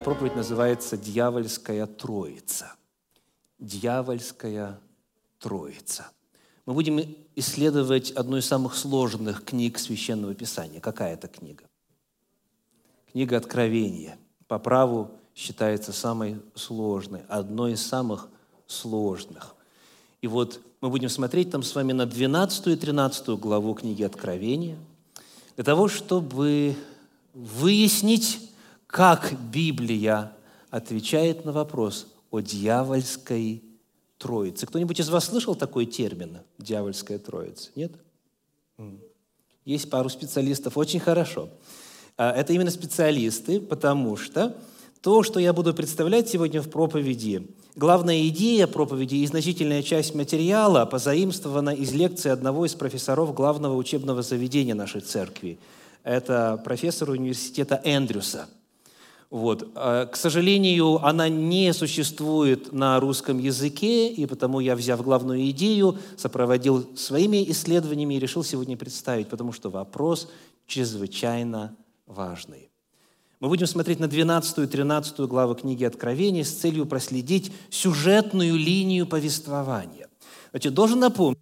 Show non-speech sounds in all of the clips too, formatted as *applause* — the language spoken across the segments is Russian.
Проповедь называется «Дьявольская Троица». Дьявольская Троица. Мы будем исследовать одну из самых сложных книг Священного Писания. Какая это книга? Книга Откровения. По праву считается самой сложной, одной из самых сложных. И вот мы будем смотреть там с вами на 12 и 13 главу книги Откровения, для того, чтобы выяснить, как Библия отвечает на вопрос о дьявольской троице. Кто-нибудь из вас слышал такой термин «дьявольская троица»? Нет? Есть пару специалистов, очень хорошо. А, это именно специалисты, потому что то, что я буду представлять сегодня в проповеди, главная идея проповеди и значительная часть материала позаимствована из лекции одного из профессоров главного учебного заведения нашей церкви. Это профессор университета Эндрюса – вот. А, к сожалению, она не существует на русском языке, и потому я, взяв главную идею, сопроводил своими исследованиями и решил сегодня представить, потому что вопрос чрезвычайно важный. Мы будем смотреть на 12 и 13 главы книги Откровения с целью проследить сюжетную линию повествования. Значит, должен напомнить,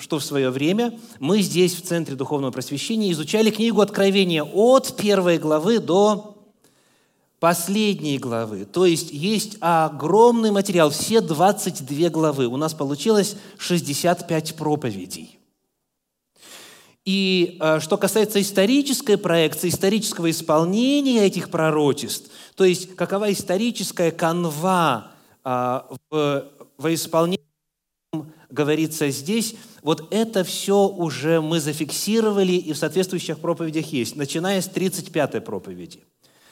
что в свое время мы здесь, в Центре Духовного Просвещения, изучали книгу Откровения от первой главы до последней главы. То есть есть огромный материал, все 22 главы. У нас получилось 65 проповедей. И э, что касается исторической проекции, исторического исполнения этих пророчеств, то есть какова историческая канва э, в, в исполнении, говорится здесь, вот это все уже мы зафиксировали и в соответствующих проповедях есть, начиная с 35-й проповеди –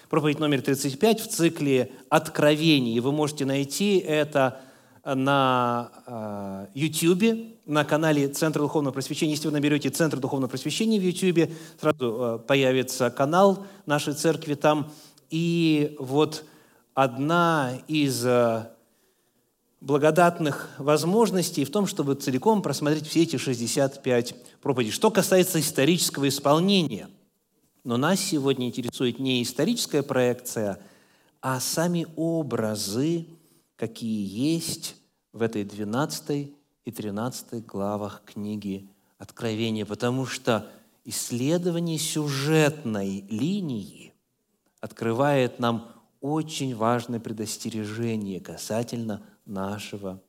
Проповедь номер 35 в цикле «Откровений». Вы можете найти это на YouTube, э, на канале Центра Духовного Просвещения. Если вы наберете Центр Духовного Просвещения в YouTube, сразу э, появится канал нашей церкви там. И вот одна из э, благодатных возможностей в том, чтобы целиком просмотреть все эти 65 проповедей. Что касается исторического исполнения – но нас сегодня интересует не историческая проекция, а сами образы, какие есть в этой 12 и 13 главах книги Откровения, потому что исследование сюжетной линии открывает нам очень важное предостережение касательно нашего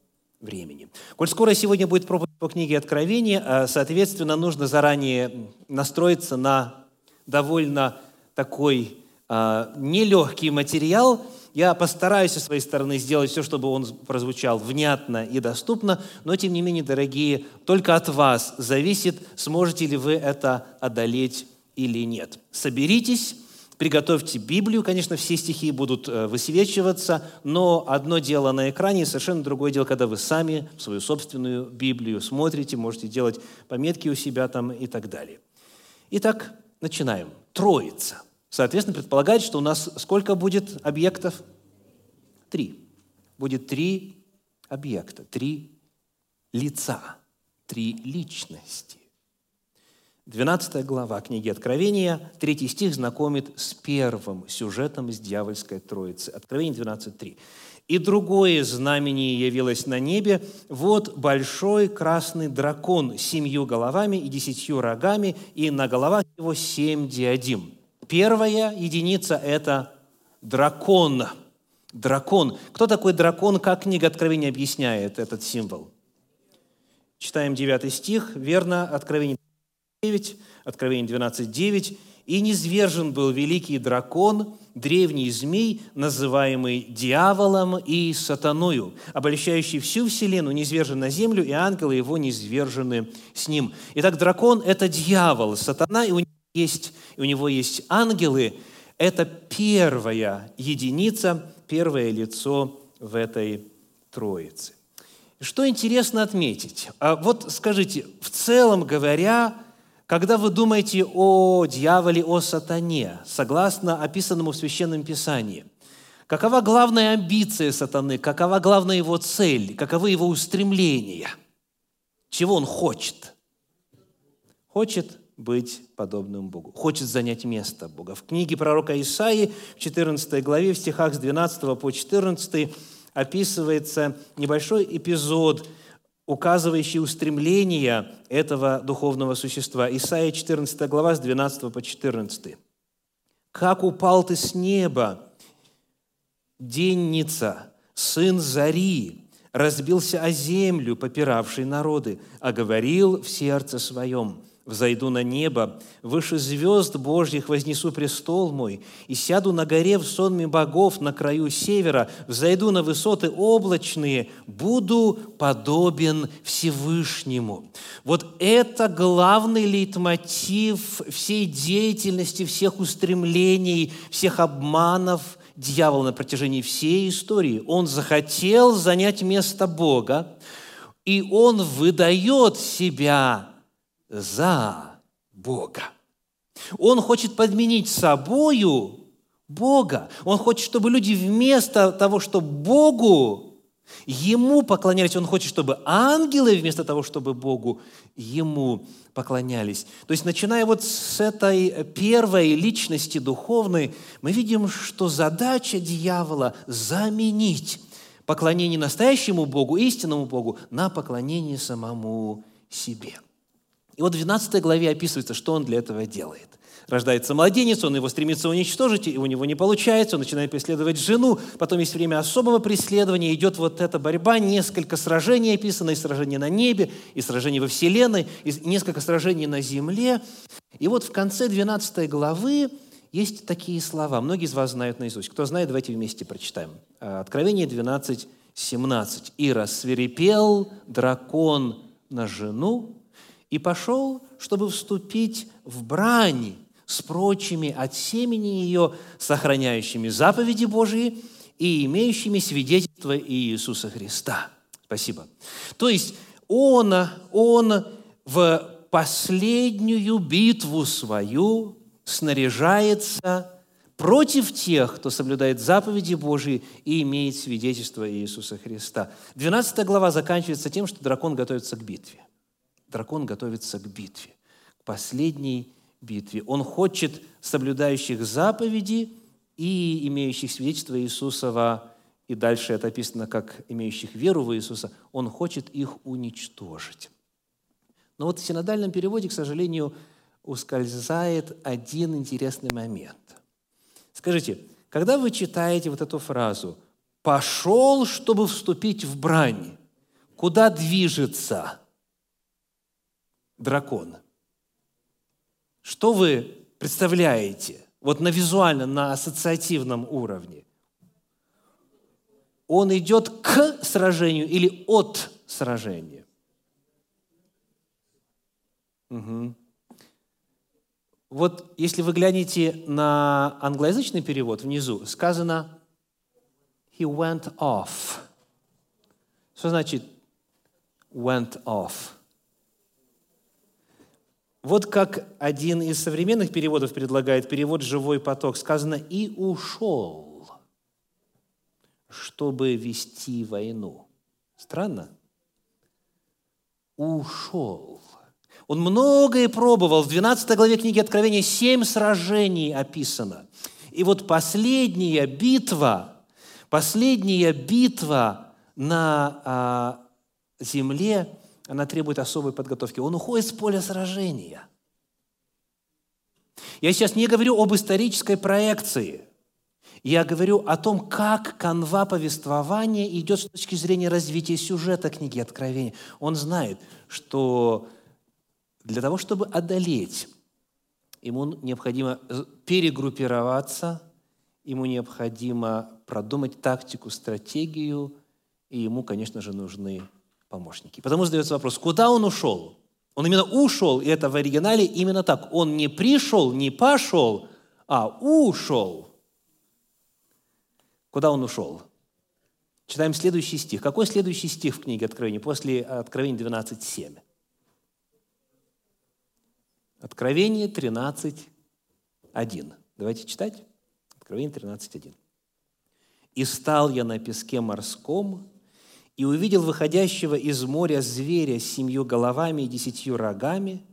времени. Коль скоро сегодня будет проповедь по книге Откровения, а, соответственно, нужно заранее настроиться на довольно такой э, нелегкий материал. Я постараюсь со своей стороны сделать все, чтобы он прозвучал внятно и доступно, но тем не менее, дорогие, только от вас зависит, сможете ли вы это одолеть или нет. Соберитесь, приготовьте Библию, конечно, все стихи будут э, высвечиваться, но одно дело на экране, совершенно другое дело, когда вы сами свою собственную Библию смотрите, можете делать пометки у себя там и так далее. Итак, начинаем. Троица. Соответственно, предполагает, что у нас сколько будет объектов? Три. Будет три объекта, три лица, три личности. 12 глава книги Откровения, третий стих знакомит с первым сюжетом из дьявольской троицы. Откровение 12.3. И другое знамение явилось на небе. Вот большой красный дракон с семью головами и десятью рогами, и на головах его семь диадим. Первая единица – это дракон. Дракон. Кто такой дракон? Как книга Откровения объясняет этот символ? Читаем 9 стих, верно, Откровение 9, Откровение 12, 9. «И низвержен был великий дракон, древний змей, называемый дьяволом и сатаною, обольщающий всю вселенную, низвержен на землю, и ангелы его низвержены с ним». Итак, дракон – это дьявол, сатана, и у него есть, у него есть ангелы. Это первая единица, первое лицо в этой троице. Что интересно отметить? А вот скажите, в целом говоря, когда вы думаете о дьяволе, о сатане, согласно описанному в Священном Писании, какова главная амбиция сатаны, какова главная его цель, каковы его устремления? Чего он хочет? Хочет быть подобным Богу, хочет занять место Бога. В книге пророка Исаии, в 14 главе, в стихах с 12 по 14 описывается небольшой эпизод, указывающий устремление этого духовного существа. Исаия 14 глава с 12 по 14. «Как упал ты с неба, денница, сын зари, разбился о землю, попиравший народы, а говорил в сердце своем, Взойду на небо, выше звезд Божьих вознесу престол мой, и сяду на горе в сонме богов на краю севера, взойду на высоты облачные, буду подобен Всевышнему. Вот это главный лейтмотив всей деятельности, всех устремлений, всех обманов дьявола на протяжении всей истории. Он захотел занять место Бога, и он выдает себя за Бога. Он хочет подменить собою Бога. Он хочет, чтобы люди вместо того, чтобы Богу, Ему поклонялись. Он хочет, чтобы ангелы вместо того, чтобы Богу, Ему поклонялись. То есть, начиная вот с этой первой личности духовной, мы видим, что задача дьявола – заменить поклонение настоящему Богу, истинному Богу, на поклонение самому себе – и вот в 12 главе описывается, что он для этого делает. Рождается младенец, он его стремится уничтожить, и у него не получается, он начинает преследовать жену, потом есть время особого преследования, идет вот эта борьба, несколько сражений описано, и сражение на небе, и сражение во Вселенной, и несколько сражений на земле. И вот в конце 12 главы есть такие слова, многие из вас знают наизусть. Кто знает, давайте вместе прочитаем. Откровение 12, 17. «И рассверепел дракон на жену, и пошел, чтобы вступить в брань с прочими от семени ее, сохраняющими заповеди Божии и имеющими свидетельство Иисуса Христа. Спасибо. То есть он, он в последнюю битву свою снаряжается против тех, кто соблюдает заповеди Божии и имеет свидетельство Иисуса Христа. 12 глава заканчивается тем, что дракон готовится к битве дракон готовится к битве, к последней битве. Он хочет соблюдающих заповеди и имеющих свидетельство Иисусова, и дальше это описано как имеющих веру в Иисуса, он хочет их уничтожить. Но вот в синодальном переводе, к сожалению, ускользает один интересный момент. Скажите, когда вы читаете вот эту фразу «пошел, чтобы вступить в брань», куда движется? Дракон. Что вы представляете вот на визуальном, на ассоциативном уровне? Он идет к сражению или от сражения? Угу. Вот если вы глянете на англоязычный перевод внизу, сказано «he went off». Что значит «went off»? Вот как один из современных переводов предлагает перевод «живой поток». Сказано «и ушел, чтобы вести войну». Странно? Ушел. Он многое пробовал. В 12 главе книги Откровения семь сражений описано. И вот последняя битва, последняя битва на а, земле – она требует особой подготовки. Он уходит с поля сражения. Я сейчас не говорю об исторической проекции. Я говорю о том, как канва повествования идет с точки зрения развития сюжета книги Откровения. Он знает, что для того, чтобы одолеть, ему необходимо перегруппироваться, ему необходимо продумать тактику, стратегию, и ему, конечно же, нужны помощники. Потому задается вопрос, куда он ушел? Он именно ушел, и это в оригинале именно так. Он не пришел, не пошел, а ушел. Куда он ушел? Читаем следующий стих. Какой следующий стих в книге Откровения после Откровения 12.7? Откровение 13.1. Давайте читать. Откровение 13.1. «И стал я на песке морском, и увидел выходящего из моря зверя с семью головами и десятью рогами,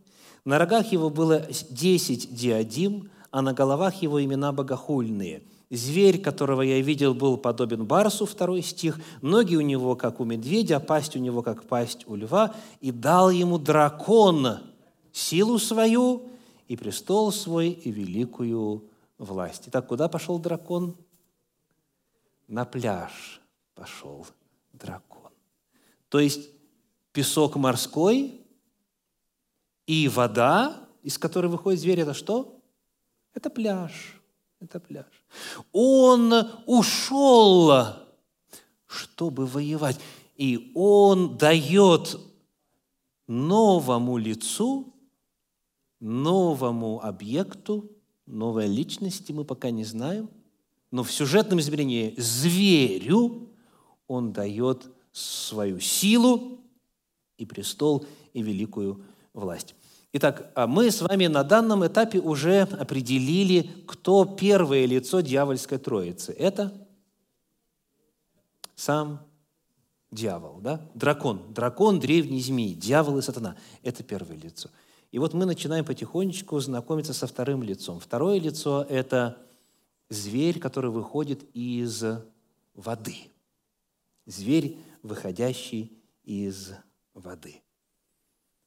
На рогах его было десять диадим, а на головах его имена богохульные. Зверь, которого я видел, был подобен барсу, второй стих, ноги у него, как у медведя, пасть у него, как пасть у льва, и дал ему дракон силу свою, и престол свой, и великую власть. Итак, куда пошел дракон? На пляж пошел. То есть песок морской и вода, из которой выходит зверь, это что? Это пляж. Это пляж. Он ушел, чтобы воевать. И он дает новому лицу, новому объекту, новой личности, мы пока не знаем, но в сюжетном измерении зверю он дает свою силу и престол, и великую власть. Итак, а мы с вами на данном этапе уже определили, кто первое лицо дьявольской троицы. Это сам дьявол, да? Дракон. Дракон, древний змей, дьявол и сатана. Это первое лицо. И вот мы начинаем потихонечку знакомиться со вторым лицом. Второе лицо – это зверь, который выходит из воды. Зверь, выходящий из воды.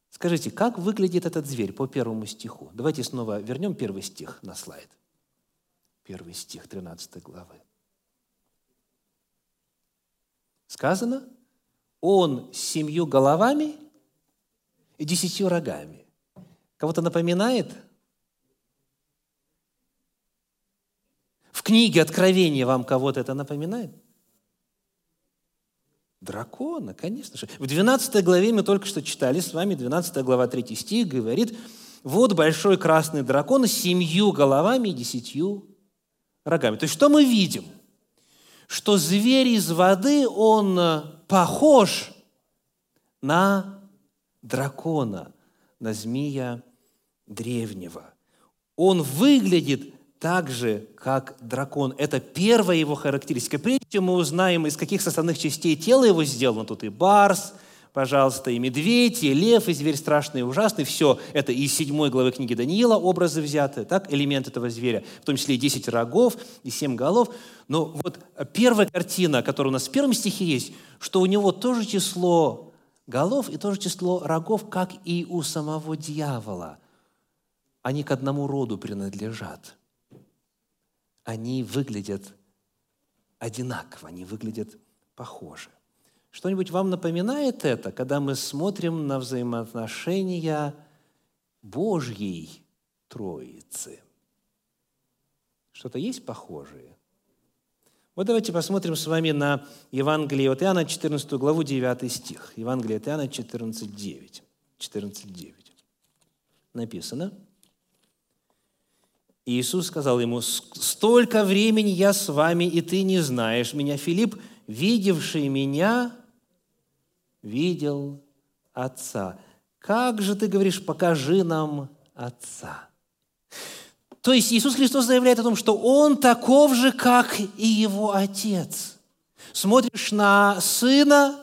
Скажите, как выглядит этот зверь по первому стиху? Давайте снова вернем первый стих на слайд. Первый стих 13 главы. Сказано, он с семью головами и десятью рогами. Кого-то напоминает? В книге Откровения вам кого-то это напоминает? Дракона, конечно же. В 12 главе мы только что читали с вами, 12 глава, 3 стих говорит, вот большой красный дракон с семью головами и десятью рогами. То есть что мы видим? Что зверь из воды, он э, похож на дракона, на змея древнего. Он выглядит так же, как дракон. Это первая его характеристика. Чем мы узнаем, из каких составных частей тела его сделано, тут и барс, пожалуйста, и медведь, и лев, и зверь страшный и ужасный. Все это из седьмой главы книги Даниила образы взяты, так, элемент этого зверя, в том числе и 10 рогов, и 7 голов. Но вот первая картина, которая у нас в первом стихе есть, что у него тоже число голов и тоже число рогов, как и у самого дьявола. Они к одному роду принадлежат они выглядят одинаково, они выглядят похоже. Что-нибудь вам напоминает это, когда мы смотрим на взаимоотношения Божьей Троицы? Что-то есть похожее? Вот давайте посмотрим с вами на Евангелие от Иоанна, 14 главу, 9 стих. Евангелие от Иоанна, 14, 9. 14, 9. Написано – Иисус сказал ему, «Столько времени я с вами, и ты не знаешь меня, Филипп, видевший меня, видел Отца. Как же ты говоришь, покажи нам Отца?» То есть Иисус Христос заявляет о том, что Он таков же, как и Его Отец. Смотришь на Сына,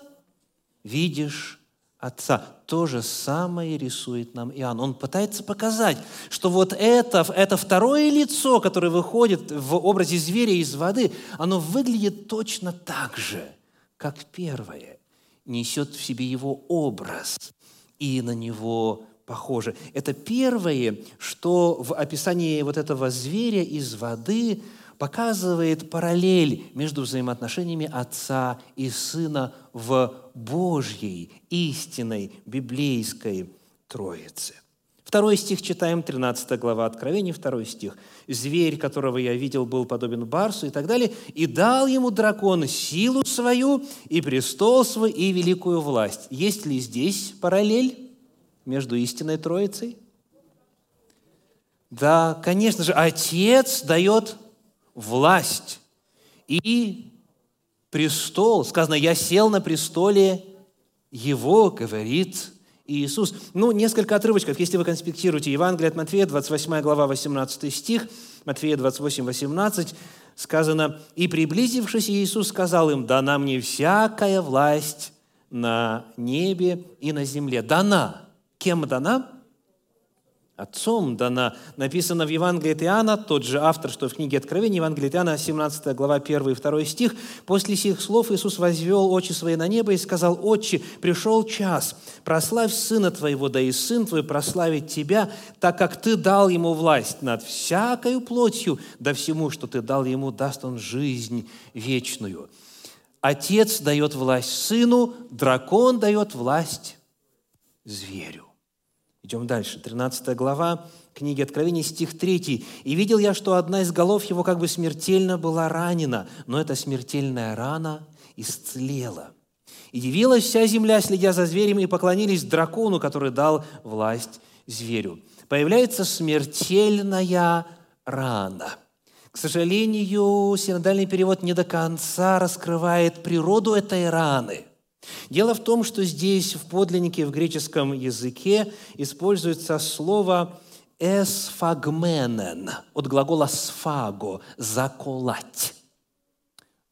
видишь Отца. То же самое рисует нам Иоанн. Он пытается показать, что вот это, это второе лицо, которое выходит в образе зверя из воды, оно выглядит точно так же, как первое. Несет в себе его образ и на него похоже. Это первое, что в описании вот этого зверя из воды показывает параллель между взаимоотношениями отца и сына в Божьей, истинной, библейской Троице. Второй стих читаем, 13 глава Откровения, второй стих. «Зверь, которого я видел, был подобен барсу» и так далее. «И дал ему дракон силу свою, и престол свой, и великую власть». Есть ли здесь параллель между истинной Троицей? Да, конечно же, Отец дает власть и престол. Сказано, я сел на престоле его, говорит Иисус. Ну, несколько отрывочков, если вы конспектируете Евангелие от Матфея, 28 глава, 18 стих, Матфея 28, 18, сказано, «И приблизившись, Иисус сказал им, дана мне всякая власть на небе и на земле». Дана. Кем дана? Отцом дана. Написано в Евангелии Иоанна, тот же автор, что в книге Откровения, Евангелие Иоанна, 17 глава, 1 и 2 стих. «После сих слов Иисус возвел очи свои на небо и сказал, «Отче, пришел час, прославь Сына Твоего, да и Сын Твой прославит Тебя, так как Ты дал Ему власть над всякою плотью, да всему, что Ты дал Ему, даст Он жизнь вечную». Отец дает власть Сыну, дракон дает власть зверю. Идем дальше. 13 глава книги Откровения, стих 3. «И видел я, что одна из голов его как бы смертельно была ранена, но эта смертельная рана исцелела. И дивилась вся земля, следя за зверем, и поклонились дракону, который дал власть зверю». Появляется смертельная рана. К сожалению, синодальный перевод не до конца раскрывает природу этой раны – Дело в том, что здесь в подлиннике в греческом языке используется слово «эсфагменен» от глагола «сфаго» – «заколоть».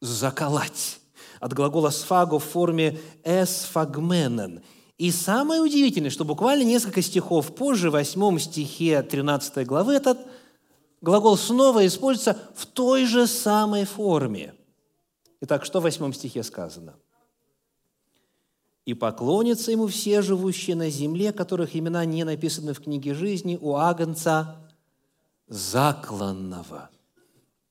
«Заколоть». От глагола «сфаго» в форме «эсфагменен». И самое удивительное, что буквально несколько стихов позже, в восьмом стихе 13 главы, этот глагол снова используется в той же самой форме. Итак, что в восьмом стихе сказано? И поклонятся ему все живущие на земле, которых имена не написаны в книге жизни у Агнца закланного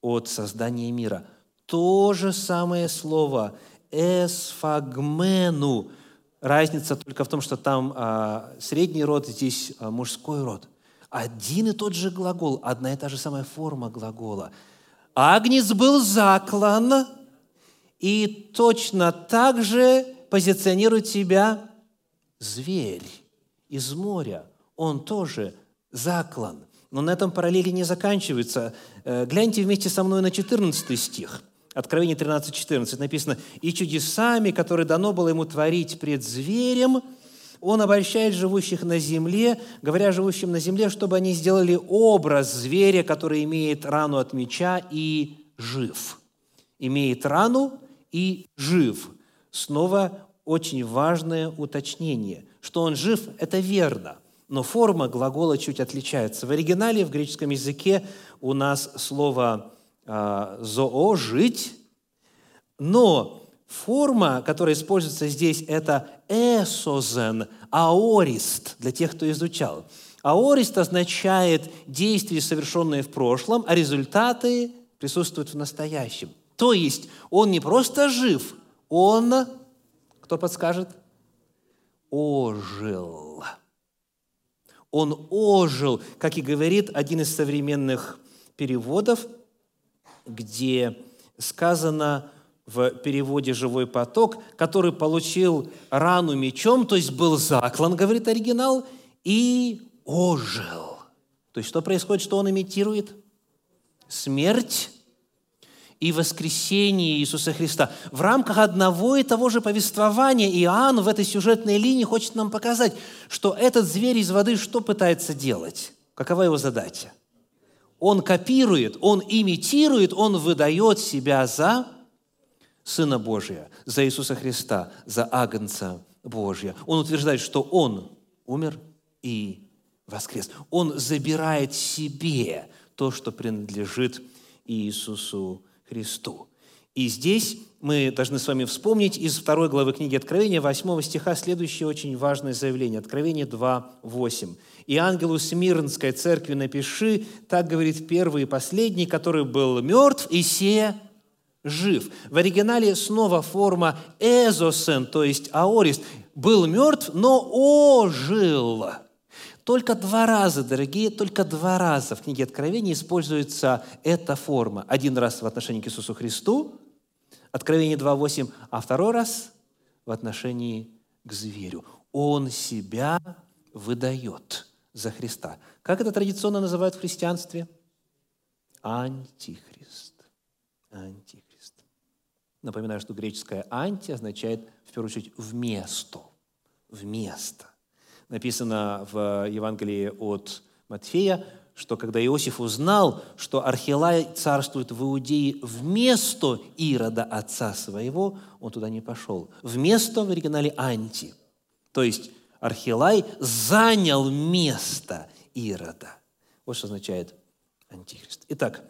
от создания мира. То же самое слово «эсфагмену». Разница только в том, что там а, средний род, здесь а, мужской род. Один и тот же глагол, одна и та же самая форма глагола. Агнец был заклан, и точно так же позиционирует себя зверь из моря. Он тоже заклан. Но на этом параллели не заканчиваются. Э, гляньте вместе со мной на 14 стих. Откровение 13, 14 написано, «И чудесами, которые дано было ему творить пред зверем, он обольщает живущих на земле, говоря живущим на земле, чтобы они сделали образ зверя, который имеет рану от меча и жив». Имеет рану и жив – Снова очень важное уточнение. Что он жив – это верно, но форма глагола чуть отличается. В оригинале, в греческом языке у нас слово а, «зоо» – «жить», но форма, которая используется здесь, это «эсозен», «аорист» для тех, кто изучал. Аорист означает действия, совершенные в прошлом, а результаты присутствуют в настоящем. То есть он не просто жив, он, кто подскажет? Ожил. Он ожил, как и говорит один из современных переводов, где сказано в переводе «живой поток», который получил рану мечом, то есть был заклан, говорит оригинал, и ожил. То есть что происходит, что он имитирует? Смерть и воскресение Иисуса Христа. В рамках одного и того же повествования Иоанн в этой сюжетной линии хочет нам показать, что этот зверь из воды что пытается делать? Какова его задача? Он копирует, он имитирует, он выдает себя за Сына Божия, за Иисуса Христа, за Агнца Божия. Он утверждает, что Он умер и воскрес. Он забирает себе то, что принадлежит Иисусу Христу. И здесь мы должны с вами вспомнить из второй главы книги Откровения, 8 стиха, следующее очень важное заявление. Откровение 2, 8. «И ангелу Смирнской церкви напиши, так говорит первый и последний, который был мертв, и се жив». В оригинале снова форма «эзосен», то есть «аорист», был мертв, но ожил. Только два раза, дорогие, только два раза в книге Откровения используется эта форма. Один раз в отношении к Иисусу Христу, Откровение 2.8, а второй раз в отношении к зверю. Он себя выдает за Христа. Как это традиционно называют в христианстве? Антихрист. Антихрист. Напоминаю, что греческое «анти» означает, в первую очередь, «вместо». Вместо написано в Евангелии от Матфея, что когда Иосиф узнал, что Архилай царствует в Иудее вместо Ирода, отца своего, он туда не пошел. Вместо в оригинале «анти». То есть Архилай занял место Ирода. Вот что означает Антихрист. Итак,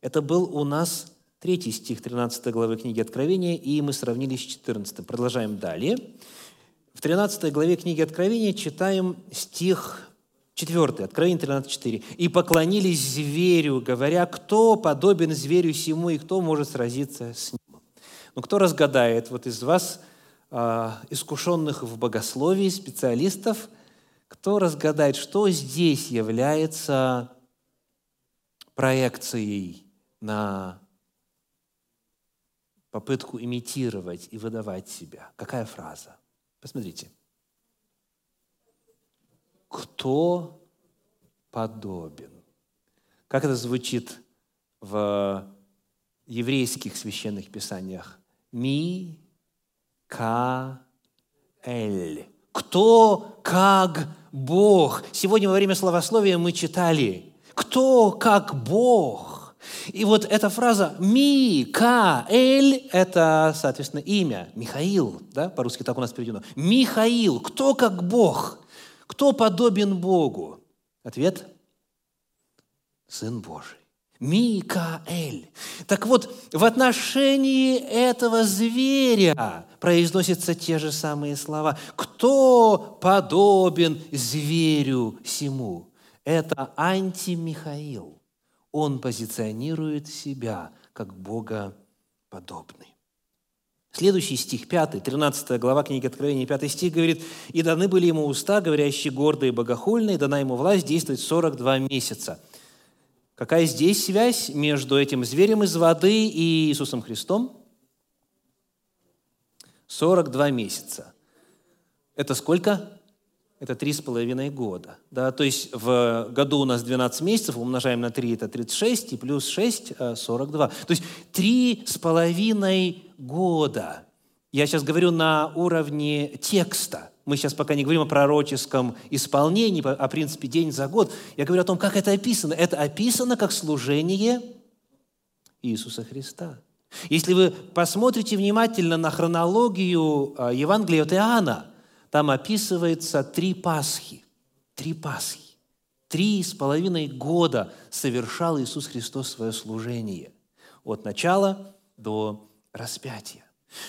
это был у нас третий стих 13 главы книги Откровения, и мы сравнили с 14. Продолжаем далее. В 13 главе книги Откровения читаем стих 4, Откровение 13.4. «И поклонились зверю, говоря, кто подобен зверю сему, и кто может сразиться с ним». Ну, кто разгадает вот из вас, а, искушенных в богословии, специалистов, кто разгадает, что здесь является проекцией на попытку имитировать и выдавать себя. Какая фраза? Посмотрите. Кто подобен? Как это звучит в еврейских священных писаниях? Ми, ка, эль. Кто как Бог? Сегодня во время словословия мы читали «Кто как Бог?» И вот эта фраза «Ми-ка-эль» – это, соответственно, имя. Михаил, да, по-русски так у нас переведено. Михаил, кто как Бог? Кто подобен Богу? Ответ – Сын Божий. Микаэль. Так вот, в отношении этого зверя произносятся те же самые слова. Кто подобен зверю сему? Это антимихаил он позиционирует себя как Бога подобный. Следующий стих, 5, 13 глава книги Откровения, 5 стих говорит, «И даны были ему уста, говорящие гордые и богохульные, дана ему власть действовать 42 месяца». Какая здесь связь между этим зверем из воды и Иисусом Христом? 42 месяца. Это сколько? Это три с половиной года. Да? То есть в году у нас 12 месяцев, умножаем на 3, это 36, и плюс 6 – 42. То есть три с половиной года. Я сейчас говорю на уровне текста. Мы сейчас пока не говорим о пророческом исполнении, о принципе день за год. Я говорю о том, как это описано. Это описано как служение Иисуса Христа. Если вы посмотрите внимательно на хронологию а, Евангелия от Иоанна – там описывается три Пасхи. Три Пасхи. Три с половиной года совершал Иисус Христос свое служение. От начала до распятия.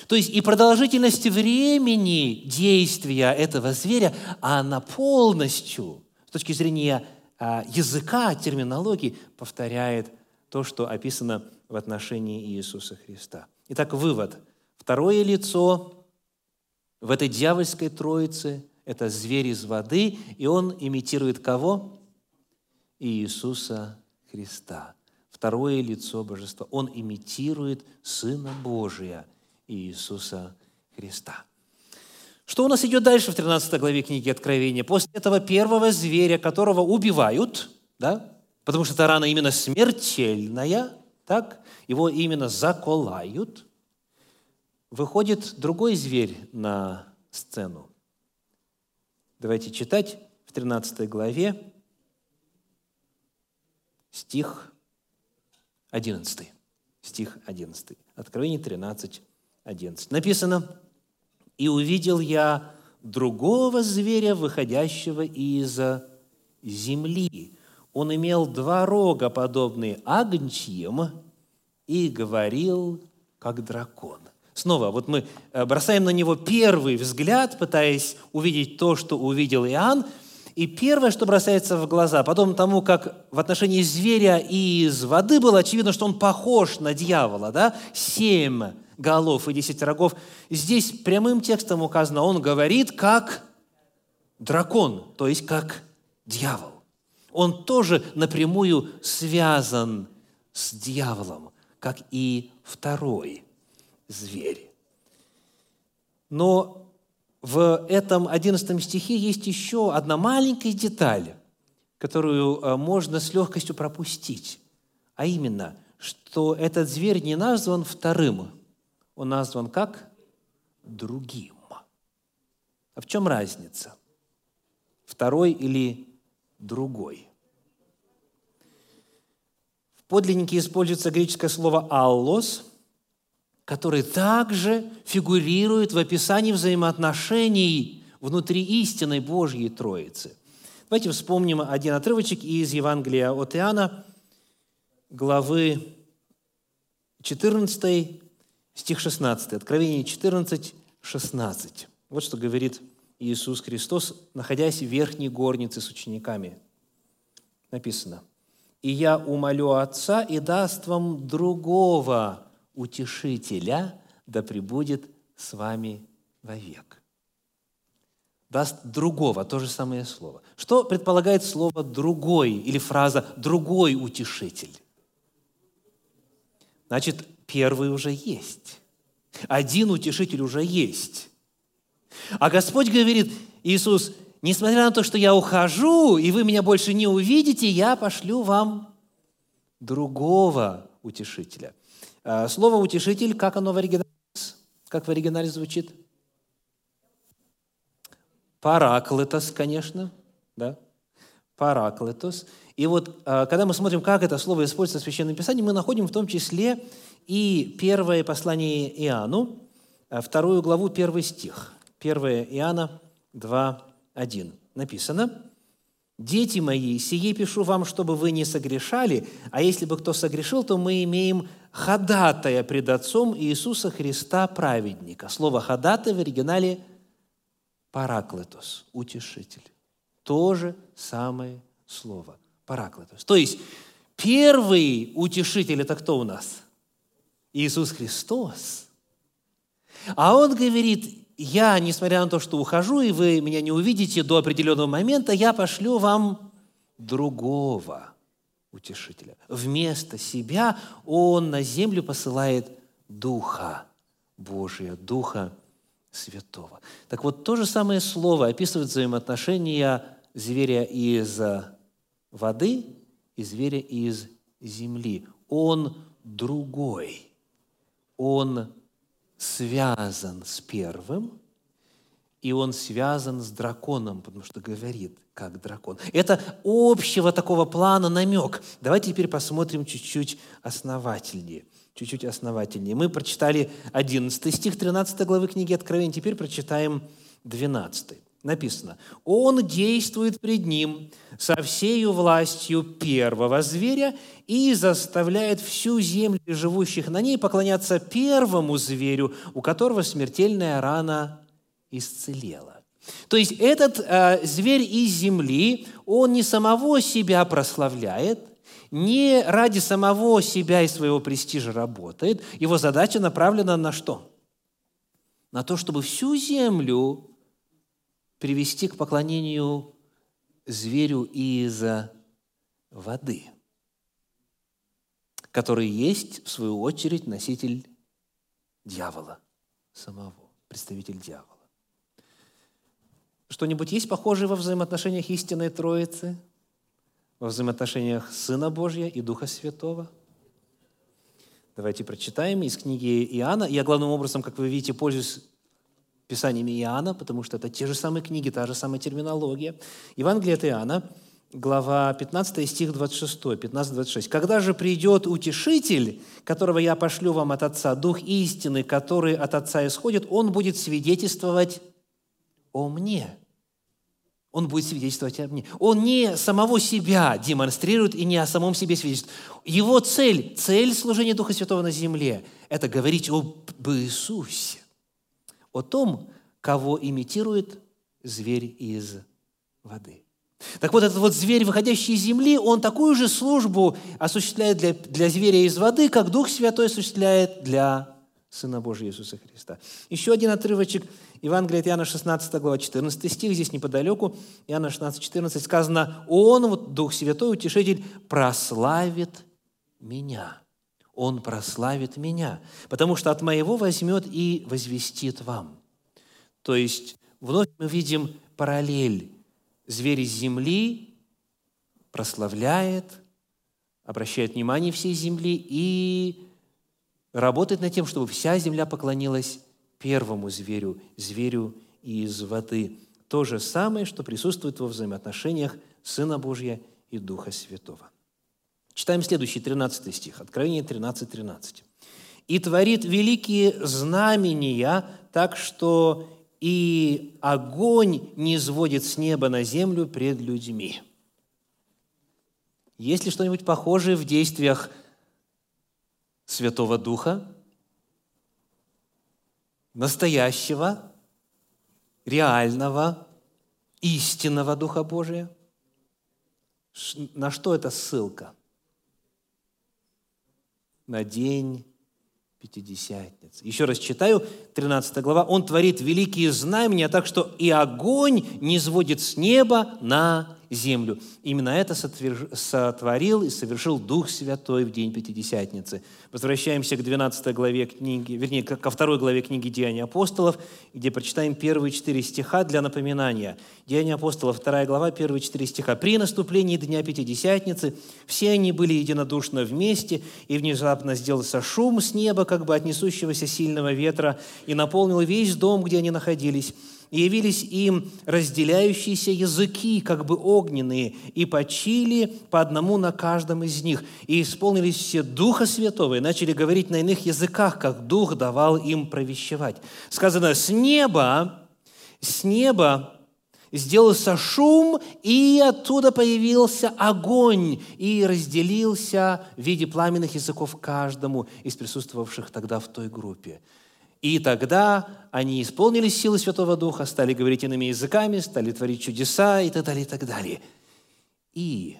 То есть и продолжительность времени действия этого зверя, она полностью, с точки зрения а, языка, терминологии, повторяет то, что описано в отношении Иисуса Христа. Итак, вывод. Второе лицо в этой дьявольской троице это зверь из воды, и он имитирует кого? Иисуса Христа. Второе лицо Божества. Он имитирует Сына Божия, Иисуса Христа. Что у нас идет дальше в 13 главе книги Откровения? После этого первого зверя, которого убивают, да, потому что эта рана именно смертельная, так, его именно заколают – выходит другой зверь на сцену. Давайте читать в 13 главе стих 11. Стих 11. Откровение 13, 11. Написано, «И увидел я другого зверя, выходящего из земли. Он имел два рога, подобные агнчьим, и говорил, как дракон». Снова, вот мы э, бросаем на него первый взгляд, пытаясь увидеть то, что увидел Иоанн, и первое, что бросается в глаза, потом тому, как в отношении зверя из воды было очевидно, что он похож на дьявола, да? Семь голов и десять рогов. Здесь прямым текстом указано, он говорит как дракон, то есть как дьявол. Он тоже напрямую связан с дьяволом, как и второй – зверь. Но в этом 11 стихе есть еще одна маленькая деталь, которую э, можно с легкостью пропустить. А именно, что этот зверь не назван вторым, он назван как другим. А в чем разница? Второй или другой? В подлиннике используется греческое слово «аллос», который также фигурирует в описании взаимоотношений внутри истинной Божьей Троицы. Давайте вспомним один отрывочек из Евангелия от Иоанна, главы 14, стих 16. Откровение 14, 16. Вот что говорит Иисус Христос, находясь в верхней горнице с учениками. Написано, «И я умолю Отца, и даст вам другого утешителя, да пребудет с вами вовек». Даст другого, то же самое слово. Что предполагает слово «другой» или фраза «другой утешитель»? Значит, первый уже есть. Один утешитель уже есть. А Господь говорит, Иисус, несмотря на то, что я ухожу, и вы меня больше не увидите, я пошлю вам другого утешителя. А, слово «утешитель», как оно в оригинале? Как в оригинале звучит? Параклетос, конечно, да? Параклетос. И вот, а, когда мы смотрим, как это слово используется в Священном Писании, мы находим в том числе и первое послание Иоанну, а, вторую главу, первый стих. 1 Иоанна 2, 1. Написано, «Дети мои, сие пишу вам, чтобы вы не согрешали, а если бы кто согрешил, то мы имеем ходатая пред Отцом Иисуса Христа, праведника». Слово «ходатай» в оригинале «параклетос», «утешитель». То же самое слово – Параклетос. То есть первый утешитель – это кто у нас? Иисус Христос. А Он говорит, я, несмотря на то, что ухожу, и вы меня не увидите до определенного момента, я пошлю вам другого утешителя. Вместо себя Он на землю посылает Духа Божия, Духа Святого. Так вот, то же самое слово описывает взаимоотношения зверя из воды и зверя из земли. Он другой. Он связан с первым, и он связан с драконом, потому что говорит, как дракон. Это общего такого плана намек. Давайте теперь посмотрим чуть-чуть основательнее. Чуть-чуть основательнее. Мы прочитали 11 стих 13 главы книги Откровения, теперь прочитаем 12 написано, «Он действует пред ним со всею властью первого зверя и заставляет всю землю живущих на ней поклоняться первому зверю, у которого смертельная рана исцелела». То есть этот э, зверь из земли, он не самого себя прославляет, не ради самого себя и своего престижа работает. Его задача направлена на что? На то, чтобы всю землю привести к поклонению зверю из воды, который есть, в свою очередь, носитель дьявола самого, представитель дьявола. Что-нибудь есть похожее во взаимоотношениях истинной Троицы, во взаимоотношениях Сына Божьего и Духа Святого? Давайте прочитаем из книги Иоанна. Я главным образом, как вы видите, пользуюсь Писаниями Иоанна, потому что это те же самые книги, та же самая терминология. Евангелие от Иоанна, глава 15, стих 26, 15-26. «Когда же придет Утешитель, которого я пошлю вам от Отца, Дух истины, который от Отца исходит, Он будет свидетельствовать о мне». Он будет свидетельствовать о мне. Он не самого себя демонстрирует и не о самом себе свидетельствует. Его цель, цель служения Духа Святого на земле – это говорить об Иисусе о том, кого имитирует зверь из воды. Так вот, этот вот зверь, выходящий из земли, он такую же службу осуществляет для, для зверя из воды, как Дух Святой осуществляет для Сына Божьего Иисуса Христа. Еще один отрывочек. Евангелие от Иоанна 16 глава 14 стих, здесь неподалеку, Иоанна 16, 14 сказано, «Он, вот Дух Святой, Утешитель, прославит меня». Он прославит меня, потому что от моего возьмет и возвестит вам. То есть вновь мы видим параллель. Зверь из земли прославляет, обращает внимание всей земли и работает над тем, чтобы вся земля поклонилась первому зверю, зверю из воды. То же самое, что присутствует во взаимоотношениях Сына Божьего и Духа Святого. Читаем следующий, 13 стих, Откровение 13, 13. «И творит великие знамения, так что и огонь не сводит с неба на землю пред людьми. Есть ли что-нибудь похожее в действиях Святого Духа, настоящего, реального, истинного Духа Божия? На что это ссылка? На день Пятидесятницы. Еще раз читаю, 13 глава. «Он творит великие знамения, так что и огонь не сводит с неба на землю. Именно это сотворил и совершил Дух Святой в день Пятидесятницы. Возвращаемся к 12 главе книги, вернее, ко второй главе книги «Деяния апостолов», где прочитаем первые четыре стиха для напоминания. «Деяния апостолов», вторая глава, первые четыре стиха. «При наступлении Дня Пятидесятницы все они были единодушно вместе, и внезапно сделался шум с неба, как бы от несущегося сильного ветра, и наполнил весь дом, где они находились» и явились им разделяющиеся языки, как бы огненные, и почили по одному на каждом из них. И исполнились все Духа Святого, и начали говорить на иных языках, как Дух давал им провещевать. Сказано, с неба, с неба сделался шум, и оттуда появился огонь, и разделился в виде пламенных языков каждому из присутствовавших тогда в той группе. И тогда они исполнились силы Святого Духа, стали говорить иными языками, стали творить чудеса и так далее, и так далее. И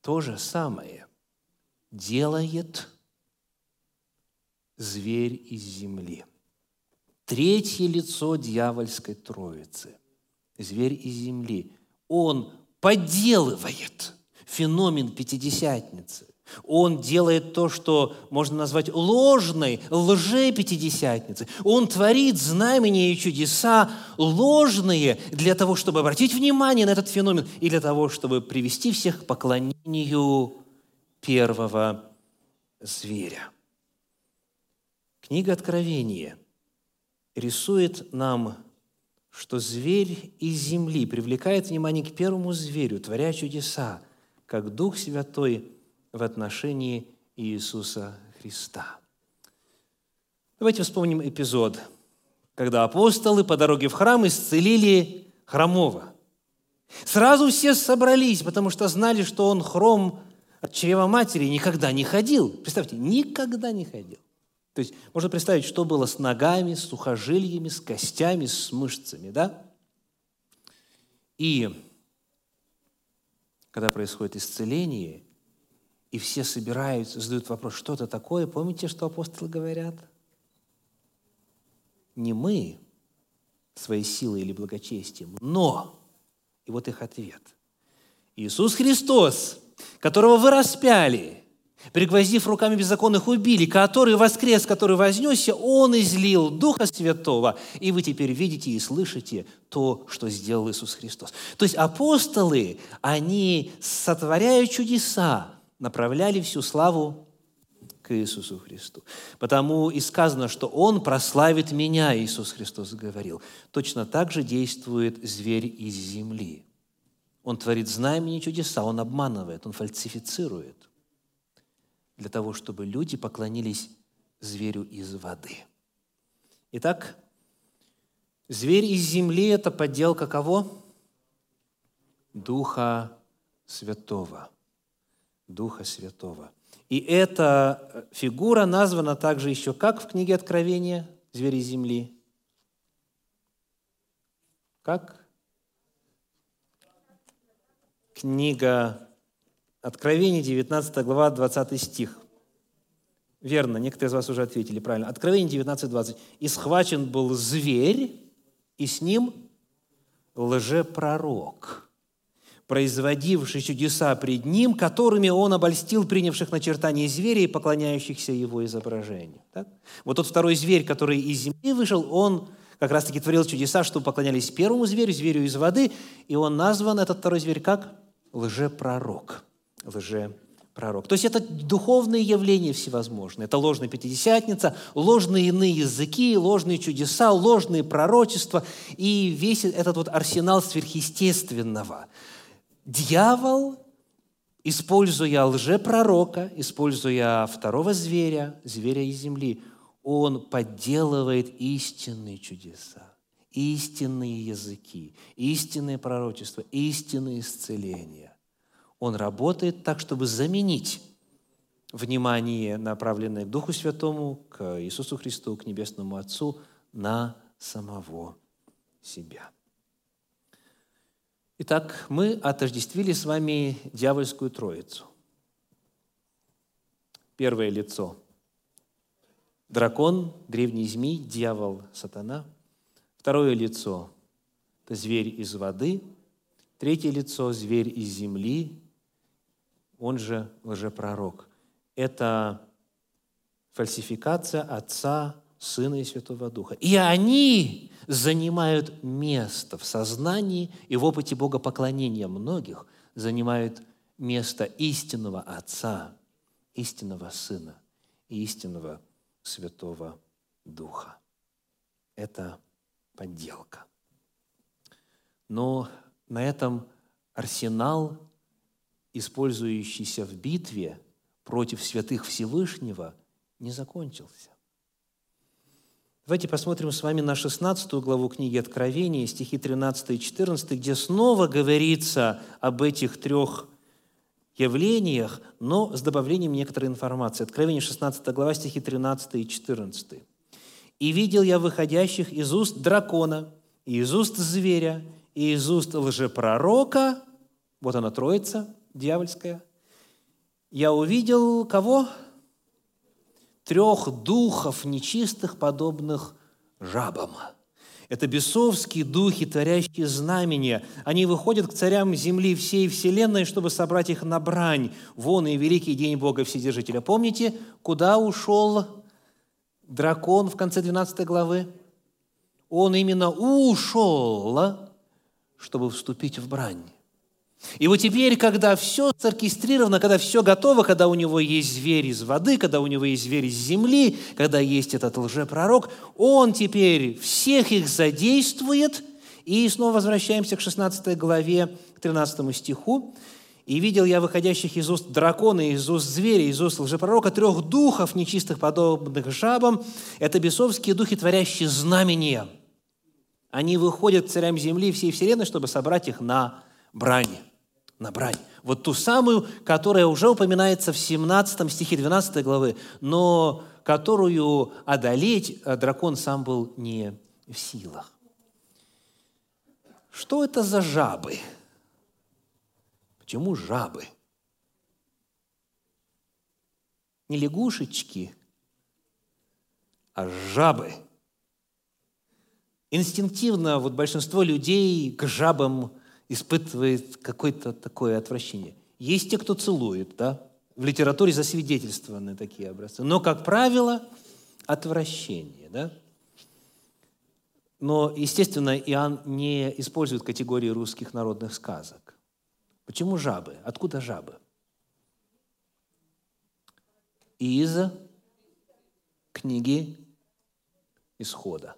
то же самое делает зверь из земли. Третье лицо дьявольской троицы. Зверь из земли. Он подделывает феномен Пятидесятницы. Он делает то, что можно назвать ложной лже-пятидесятницей. Он творит знамения и чудеса ложные для того, чтобы обратить внимание на этот феномен и для того, чтобы привести всех к поклонению первого зверя. Книга Откровения рисует нам, что зверь из земли привлекает внимание к первому зверю, творя чудеса, как Дух Святой – в отношении Иисуса Христа. Давайте вспомним эпизод, когда апостолы по дороге в храм исцелили хромого. Сразу все собрались, потому что знали, что он хром от чрева матери никогда не ходил. Представьте, никогда не ходил. То есть можно представить, что было с ногами, с сухожилиями, с костями, с мышцами, да? И когда происходит исцеление, и все собираются, задают вопрос, что это такое. Помните, что апостолы говорят? Не мы своей силой или благочестием, но, и вот их ответ, Иисус Христос, которого вы распяли, пригвоздив руками беззаконных убили, который воскрес, который вознесся, Он излил Духа Святого, и вы теперь видите и слышите то, что сделал Иисус Христос. То есть апостолы, они сотворяют чудеса, направляли всю славу к Иисусу Христу. Потому и сказано, что Он прославит меня, Иисус Христос говорил. Точно так же действует зверь из земли. Он творит знамения и чудеса, он обманывает, он фальсифицирует для того, чтобы люди поклонились зверю из воды. Итак, зверь из земли – это подделка кого? Духа Святого – Духа Святого. И эта фигура названа также еще как в книге Откровения «Звери земли»? Как? Книга Откровения, 19 глава, 20 стих. Верно, некоторые из вас уже ответили правильно. Откровение 19, 20. «И схвачен был зверь, и с ним лжепророк, производивший чудеса пред ним, которыми он обольстил принявших начертание зверя и поклоняющихся его изображению. Так? Вот тот второй зверь, который из земли вышел, он как раз-таки творил чудеса, что поклонялись первому зверю, зверю из воды, и он назван, этот второй зверь, как лжепророк. Лжепророк. То есть это духовные явления всевозможные. Это ложная пятидесятница, ложные иные языки, ложные чудеса, ложные пророчества и весь этот вот арсенал сверхъестественного – дьявол, используя лжепророка, используя второго зверя, зверя из земли, он подделывает истинные чудеса. истинные языки, истинные пророчества, истинные исцеления. Он работает так, чтобы заменить внимание, направленное к Духу Святому, к Иисусу Христу, к Небесному Отцу, на самого себя. Итак, мы отождествили с вами дьявольскую троицу. Первое лицо – дракон, древний змей, дьявол, сатана. Второе лицо – это зверь из воды. Третье лицо – зверь из земли, он же лжепророк. Это фальсификация Отца, Сына и Святого Духа. И они занимают место в сознании и в опыте богопоклонения многих, занимают место истинного Отца, истинного Сына и истинного Святого Духа. Это подделка. Но на этом арсенал, использующийся в битве против святых Всевышнего, не закончился. Давайте посмотрим с вами на 16 главу книги Откровения, стихи 13 и 14, где снова говорится об этих трех явлениях, но с добавлением некоторой информации. Откровение 16 глава, стихи 13 и 14. «И видел я выходящих из уст дракона, и из уст зверя, и из уст лжепророка». Вот она, троица дьявольская. «Я увидел кого?» Трех духов нечистых, подобных жабам. Это бесовские духи, творящие знамения. Они выходят к царям земли всей вселенной, чтобы собрать их на брань. Вон и великий день Бога Вседержителя. Помните, куда ушел дракон в конце 12 главы? Он именно ушел, чтобы вступить в брань. И вот теперь, когда все оркестрировано, когда все готово, когда у него есть зверь из воды, когда у него есть зверь из земли, когда есть этот лжепророк, он теперь всех их задействует. И снова возвращаемся к 16 главе, к 13 стиху. «И видел я выходящих из уст дракона, из уст зверя, из уст лжепророка трех духов, нечистых, подобных жабам. Это бесовские духи, творящие знамения. Они выходят царям земли всей вселенной, чтобы собрать их на брань на брань. Вот ту самую, которая уже упоминается в 17 стихе 12 главы, но которую одолеть дракон сам был не в силах. Что это за жабы? Почему жабы? Не лягушечки, а жабы. Инстинктивно вот большинство людей к жабам испытывает какое-то такое отвращение. Есть те, кто целует, да? В литературе засвидетельствованы такие образцы. Но, как правило, отвращение, да? Но, естественно, Иоанн не использует категории русских народных сказок. Почему жабы? Откуда жабы? Из книги Исхода.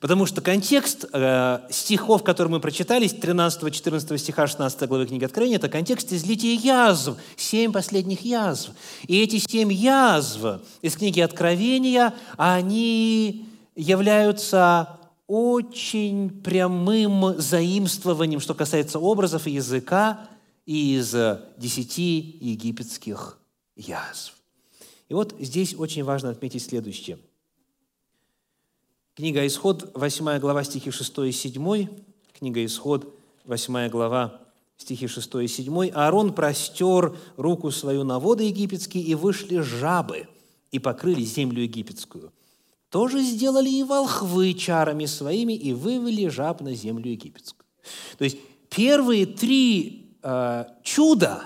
Потому что контекст э, стихов, которые мы прочитали, 13-14 стиха 16 главы книги Откровения, это контекст излития язв, семь последних язв. И эти семь язв из книги Откровения, они являются очень прямым заимствованием, что касается образов и языка, из десяти египетских язв. И вот здесь очень важно отметить следующее – Книга Исход, 8 глава, стихи 6 и 7. Книга Исход, 8 глава, стихи 6 и 7. «Аарон простер руку свою на воды египетские, и вышли жабы, и покрыли землю египетскую. Тоже сделали и волхвы чарами своими, и вывели жаб на землю египетскую». То есть первые три э, чуда,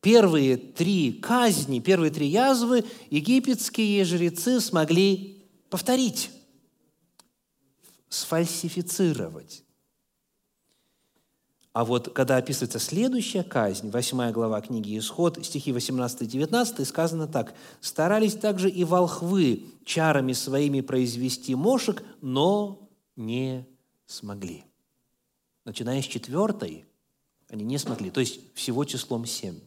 первые три казни, первые три язвы египетские жрецы смогли повторить сфальсифицировать. А вот когда описывается следующая казнь, 8 глава книги Исход, стихи 18-19, сказано так. «Старались также и волхвы чарами своими произвести мошек, но не смогли». Начиная с четвертой, они не смогли, то есть всего числом семь.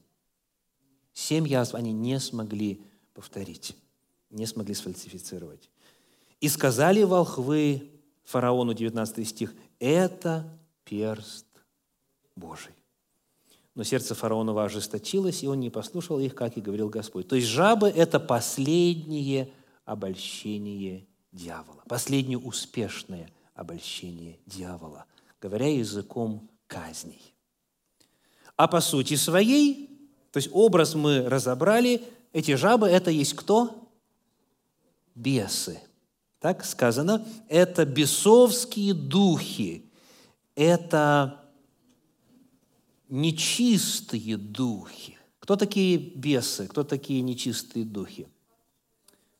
Семь язв они не смогли повторить, не смогли сфальсифицировать. «И сказали волхвы фараону, 19 стих, это перст Божий. Но сердце фараонова ожесточилось, и он не послушал их, как и говорил Господь. То есть жабы – это последнее обольщение дьявола, последнее успешное обольщение дьявола, говоря языком казней. А по сути своей, то есть образ мы разобрали, эти жабы – это есть кто? Бесы. Так сказано, это бесовские духи, это нечистые духи. Кто такие бесы? Кто такие нечистые духи?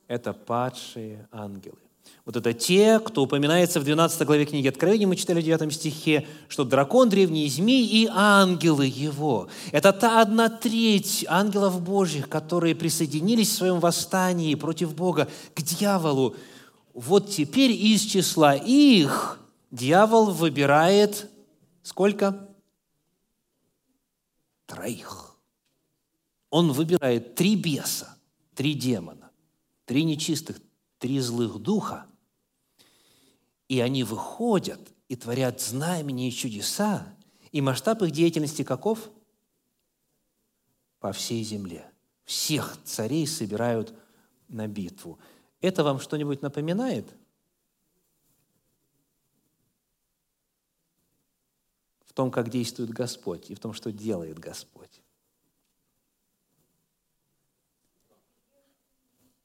Это падшие ангелы. Вот это те, кто упоминается в 12 главе книги Откровения, мы читали в 9 стихе, что дракон, древний змей и ангелы его. Это та одна треть ангелов Божьих, которые присоединились в своем восстании против Бога к дьяволу. Вот теперь из числа их дьявол выбирает сколько? Троих. Он выбирает три беса, три демона, три нечистых, три злых духа, и они выходят и творят знамения и чудеса, и масштаб их деятельности каков? По всей земле. Всех царей собирают на битву. Это вам что-нибудь напоминает? В том, как действует Господь и в том, что делает Господь.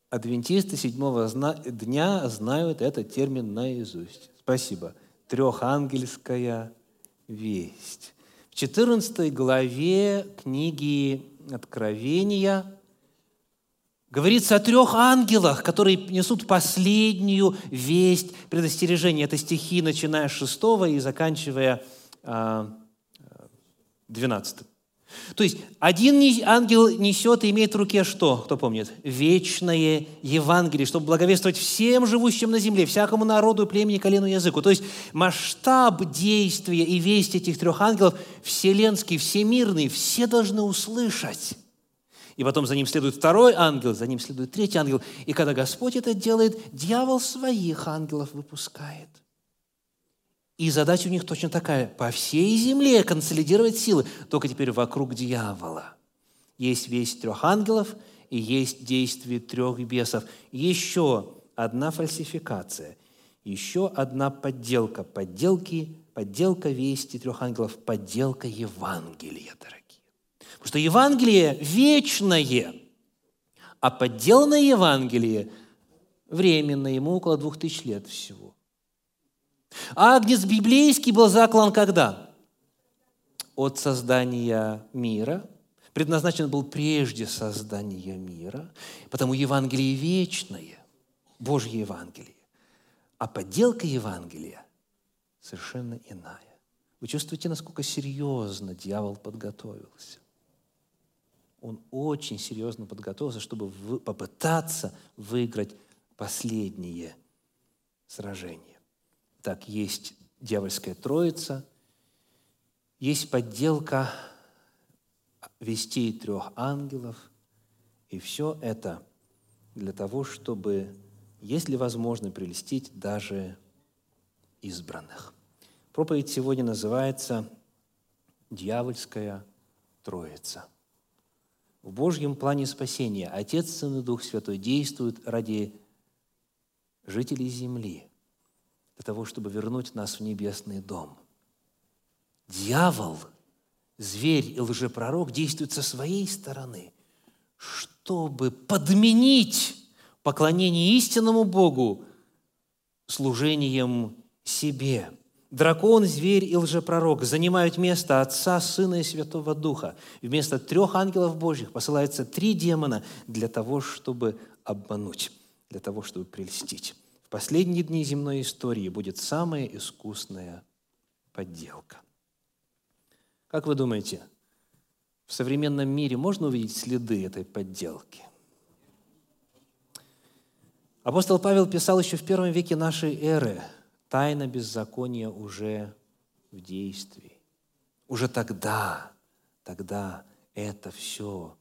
Адвентисты седьмого дня знают этот термин наизусть. Спасибо. Трехангельская весть. В 14 главе книги Откровения говорится о трех ангелах, которые несут последнюю весть предостережения. Это стихи, начиная с 6 и заканчивая 12. А, то есть один ангел несет и имеет в руке что? Кто помнит? Вечное Евангелие, чтобы благовествовать всем живущим на земле, всякому народу, племени, колену, языку. То есть масштаб действия и вести этих трех ангелов вселенский, всемирный, все должны услышать. И потом за ним следует второй ангел, за ним следует третий ангел. И когда Господь это делает, дьявол своих ангелов выпускает – и задача у них точно такая – по всей земле консолидировать силы, только теперь вокруг дьявола. Есть весь трех ангелов и есть действие трех бесов. Еще одна фальсификация, еще одна подделка. Подделки, подделка вести трех ангелов, подделка Евангелия, дорогие. Что Евангелие вечное, а подделанное Евангелие временное, ему около двух тысяч лет всего. Агнец библейский был заклан когда? От создания мира. Предназначен был прежде создания мира, потому Евангелие вечное, Божье Евангелие. А подделка Евангелия совершенно иная. Вы чувствуете, насколько серьезно дьявол подготовился? Он очень серьезно подготовился, чтобы попытаться выиграть последнее сражение. Так, есть дьявольская троица, есть подделка вестей трех ангелов, и все это для того, чтобы, если возможно, прелестить даже избранных. Проповедь сегодня называется «Дьявольская Троица». В Божьем плане спасения Отец, Сын и Дух Святой действуют ради жителей земли – для того, чтобы вернуть нас в небесный дом. Дьявол, зверь и лжепророк действуют со своей стороны, чтобы подменить поклонение истинному Богу служением себе. Дракон, зверь и лжепророк занимают место Отца, Сына и Святого Духа. Вместо трех ангелов Божьих посылается три демона для того, чтобы обмануть, для того, чтобы прельстить. В последние дни земной истории будет самая искусная подделка. Как вы думаете, в современном мире можно увидеть следы этой подделки? Апостол Павел писал еще в первом веке нашей эры, тайна беззакония уже в действии. Уже тогда, тогда это все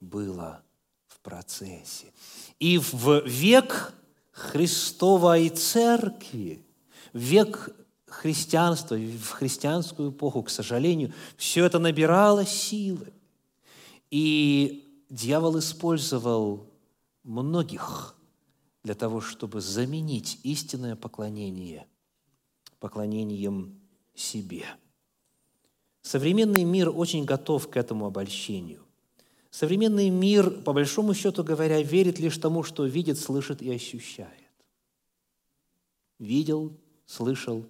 было в процессе. И в век Христовой Церкви, в век христианства, в христианскую эпоху, к сожалению, все это набирало силы. И дьявол использовал многих для того, чтобы заменить истинное поклонение поклонением себе. Современный мир очень готов к этому обольщению. Современный мир, по большому счету говоря, верит лишь тому, что видит, слышит и ощущает. Видел, слышал,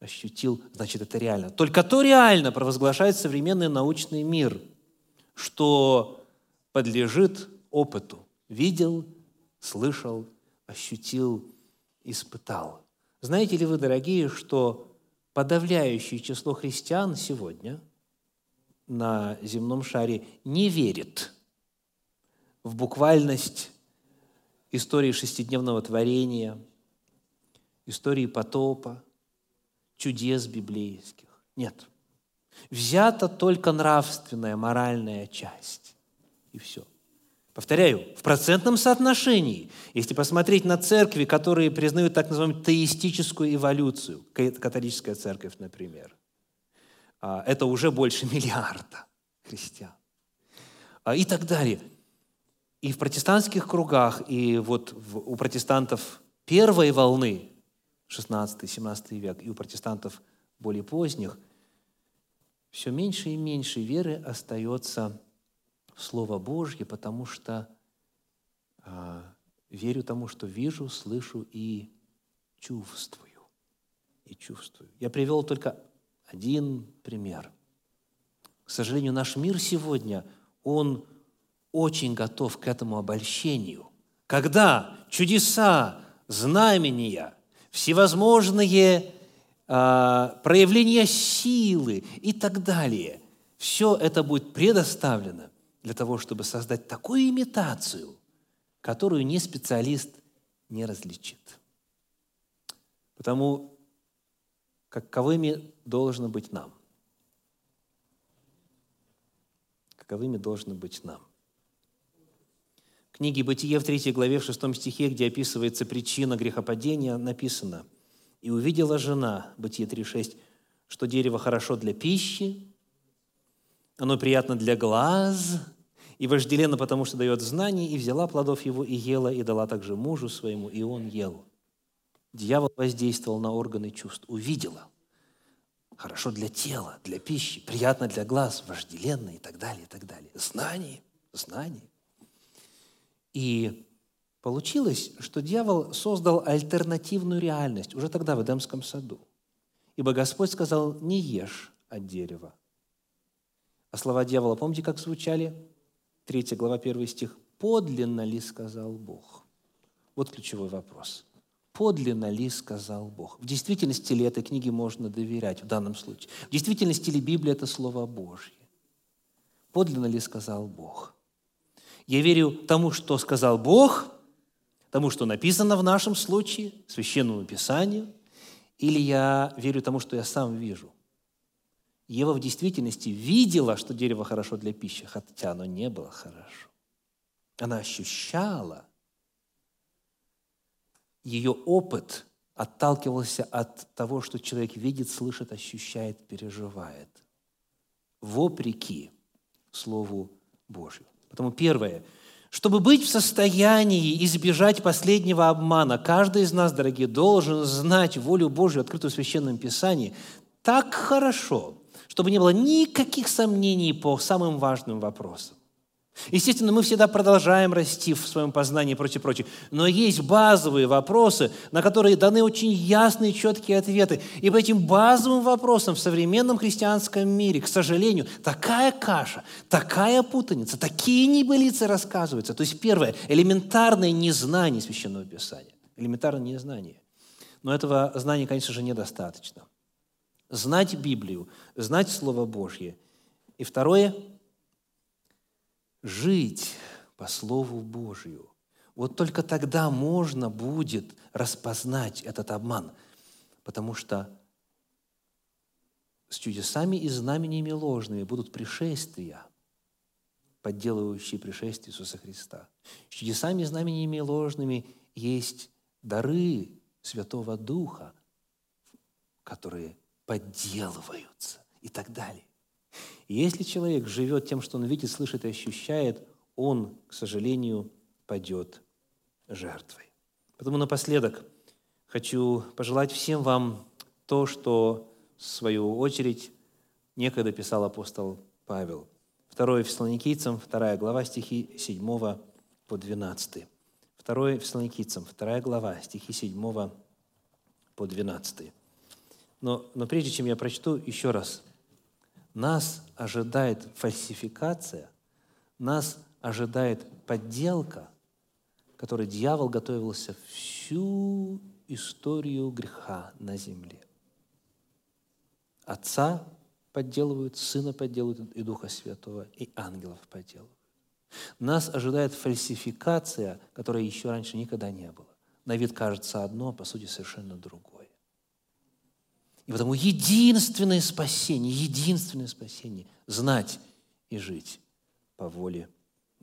ощутил, значит, это реально. Только то реально провозглашает современный научный мир, что подлежит опыту. Видел, слышал, ощутил, испытал. Знаете ли вы, дорогие, что подавляющее число христиан сегодня – на земном шаре не верит в буквальность истории шестидневного творения, истории потопа, чудес библейских. Нет. Взята только нравственная, моральная часть. И все. Повторяю, в процентном соотношении, если посмотреть на церкви, которые признают так называемую теистическую эволюцию, католическая церковь, например – а, это уже больше *laughs* миллиарда христиан. А, и так далее. И в протестантских кругах, и вот у протестантов первой волны, 16-17 век, и у протестантов более поздних, все меньше и меньше веры остается Слово Божье, потому что э, верю тому, что вижу, слышу и чувствую. И чувствую. Я привел только один пример. К сожалению, наш мир сегодня, он очень готов к этому обольщению. Когда чудеса, знамения, всевозможные э, проявления силы и так далее, все это будет предоставлено для того, чтобы создать такую имитацию, которую ни специалист не различит. Потому каковыми должно быть нам. Каковыми должны быть нам. В книге «Бытие» в 3 главе, в 6 стихе, где описывается причина грехопадения, написано «И увидела жена» Бытие 3.6, что дерево хорошо для пищи, оно приятно для глаз и вожделенно, потому что дает знания, и взяла плодов его и ела, и дала также мужу своему, и он ел. Дьявол воздействовал на органы чувств, увидела. Хорошо для тела, для пищи, приятно для глаз, вожделенно и так далее, и так далее. Знание, знание. И получилось, что дьявол создал альтернативную реальность уже тогда в Эдемском саду. Ибо Господь сказал, не ешь от дерева. А слова дьявола, помните, как звучали? Третья глава, первый стих. «Подлинно ли сказал Бог?» Вот ключевой вопрос – подлинно ли сказал Бог. В действительности ли этой книге можно доверять в данном случае? В действительности ли Библия – это Слово Божье? Подлинно ли сказал Бог? Я верю тому, что сказал Бог, тому, что написано в нашем случае, Священному Писанию, или я верю тому, что я сам вижу. Ева в действительности видела, что дерево хорошо для пищи, хотя оно не было хорошо. Она ощущала – ее опыт отталкивался от того, что человек видит, слышит, ощущает, переживает. Вопреки Слову Божью. Потому первое, чтобы быть в состоянии избежать последнего обмана, каждый из нас, дорогие, должен знать волю Божью, открытую в Священном Писании, так хорошо, чтобы не было никаких сомнений по самым важным вопросам. Естественно, мы всегда продолжаем расти в своем познании и прочее, прочее. Но есть базовые вопросы, на которые даны очень ясные, четкие ответы. И по этим базовым вопросам в современном христианском мире, к сожалению, такая каша, такая путаница, такие небылицы рассказываются. То есть, первое, элементарное незнание Священного Писания. Элементарное незнание. Но этого знания, конечно же, недостаточно. Знать Библию, знать Слово Божье. И второе – жить по Слову Божию. Вот только тогда можно будет распознать этот обман, потому что с чудесами и знамениями ложными будут пришествия, подделывающие пришествие Иисуса Христа. С чудесами и знамениями ложными есть дары Святого Духа которые подделываются и так далее. И если человек живет тем, что он видит, слышит и ощущает, он, к сожалению, падет жертвой. Потому напоследок хочу пожелать всем вам то, что, в свою очередь, некогда писал апостол Павел. 2 Фессалоникийцам, 2 глава, стихи 7 по 12. 2 Фессалоникийцам, 2 глава, стихи 7 по 12. Но, но прежде чем я прочту, еще раз. Нас ожидает фальсификация, нас ожидает подделка, которой дьявол готовился всю историю греха на земле. Отца подделывают, Сына подделывают и Духа Святого, и ангелов подделывают. Нас ожидает фальсификация, которой еще раньше никогда не было. На вид кажется одно, а по сути совершенно другое. И потому единственное спасение, единственное спасение – знать и жить по воле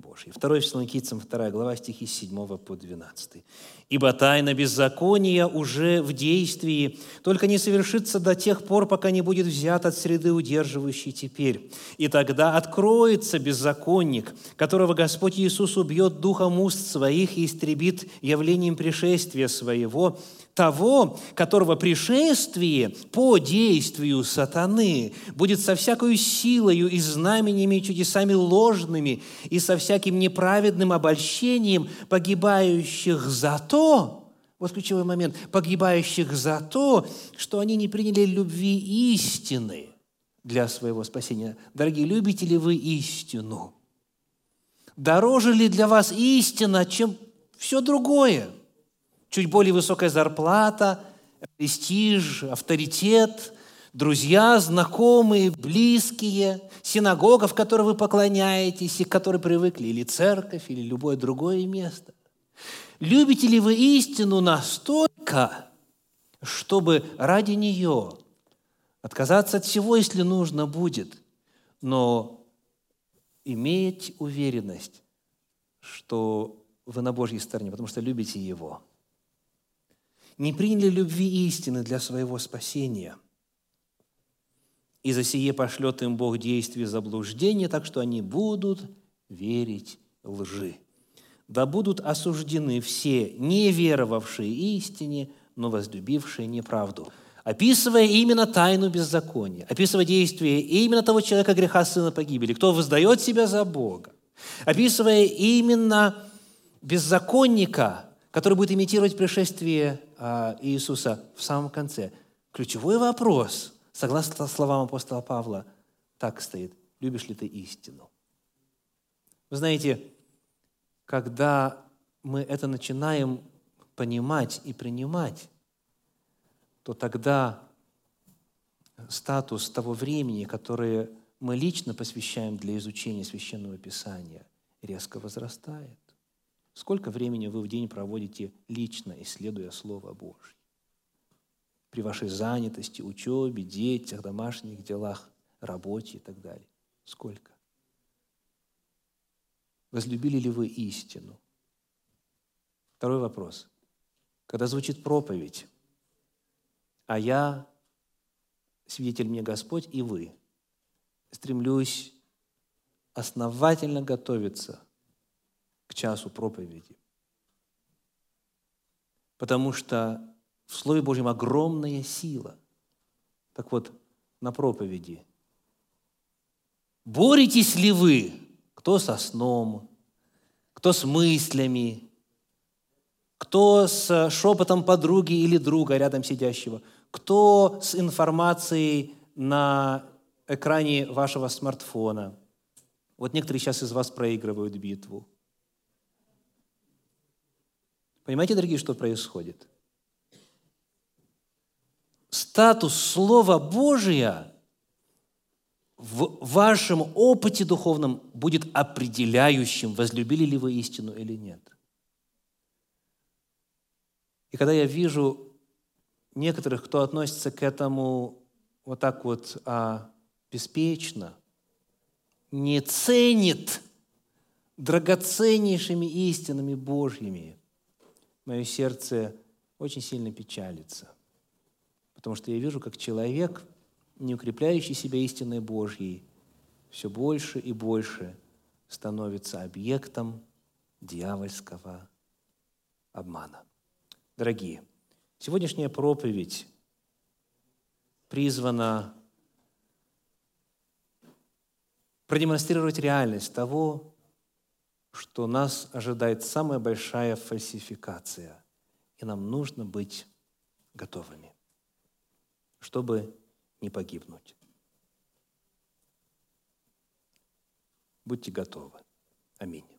Божьей. 2 Фессалоникийцам, 2 глава, стихи 7 по 12. «Ибо тайна беззакония уже в действии, только не совершится до тех пор, пока не будет взят от среды удерживающей теперь. И тогда откроется беззаконник, которого Господь Иисус убьет духом уст своих и истребит явлением пришествия своего, того, которого пришествие по действию сатаны будет со всякою силою и знамениями и чудесами ложными и со всяким неправедным обольщением погибающих за то, вот ключевой момент, погибающих за то, что они не приняли любви истины для своего спасения. Дорогие, любите ли вы истину? Дороже ли для вас истина, чем все другое – чуть более высокая зарплата, престиж, авторитет, друзья, знакомые, близкие, синагога, в которой вы поклоняетесь и к которой привыкли, или церковь, или любое другое место. Любите ли вы истину настолько, чтобы ради нее отказаться от всего, если нужно будет, но иметь уверенность, что вы на Божьей стороне, потому что любите Его – не приняли любви истины для своего спасения. И за сие пошлет им Бог действие заблуждения, так что они будут верить лжи. Да будут осуждены все, не веровавшие истине, но возлюбившие неправду. Описывая именно тайну беззакония, описывая действие именно того человека греха сына погибели, кто воздает себя за Бога, описывая именно беззаконника, который будет имитировать пришествие Иисуса в самом конце. Ключевой вопрос, согласно словам апостола Павла, так стоит. Любишь ли ты истину? Вы знаете, когда мы это начинаем понимать и принимать, то тогда статус того времени, которое мы лично посвящаем для изучения Священного Писания, резко возрастает. Сколько времени вы в день проводите лично, исследуя Слово Божье? При вашей занятости, учебе, детях, домашних делах, работе и так далее. Сколько? Возлюбили ли вы истину? Второй вопрос. Когда звучит проповедь, а я, свидетель мне Господь, и вы, стремлюсь основательно готовиться – к часу проповеди. Потому что в Слове Божьем огромная сила. Так вот, на проповеди. Боретесь ли вы, кто со сном, кто с мыслями, кто с шепотом подруги или друга рядом сидящего, кто с информацией на экране вашего смартфона. Вот некоторые сейчас из вас проигрывают битву. Понимаете, дорогие, что происходит? Статус Слова Божия в вашем опыте духовном будет определяющим, возлюбили ли вы истину или нет. И когда я вижу некоторых, кто относится к этому вот так вот а, беспечно, не ценит драгоценнейшими истинами Божьими – мое сердце очень сильно печалится. Потому что я вижу, как человек, не укрепляющий себя истинной Божьей, все больше и больше становится объектом дьявольского обмана. Дорогие, сегодняшняя проповедь призвана продемонстрировать реальность того, что нас ожидает самая большая фальсификация, и нам нужно быть готовыми, чтобы не погибнуть. Будьте готовы. Аминь.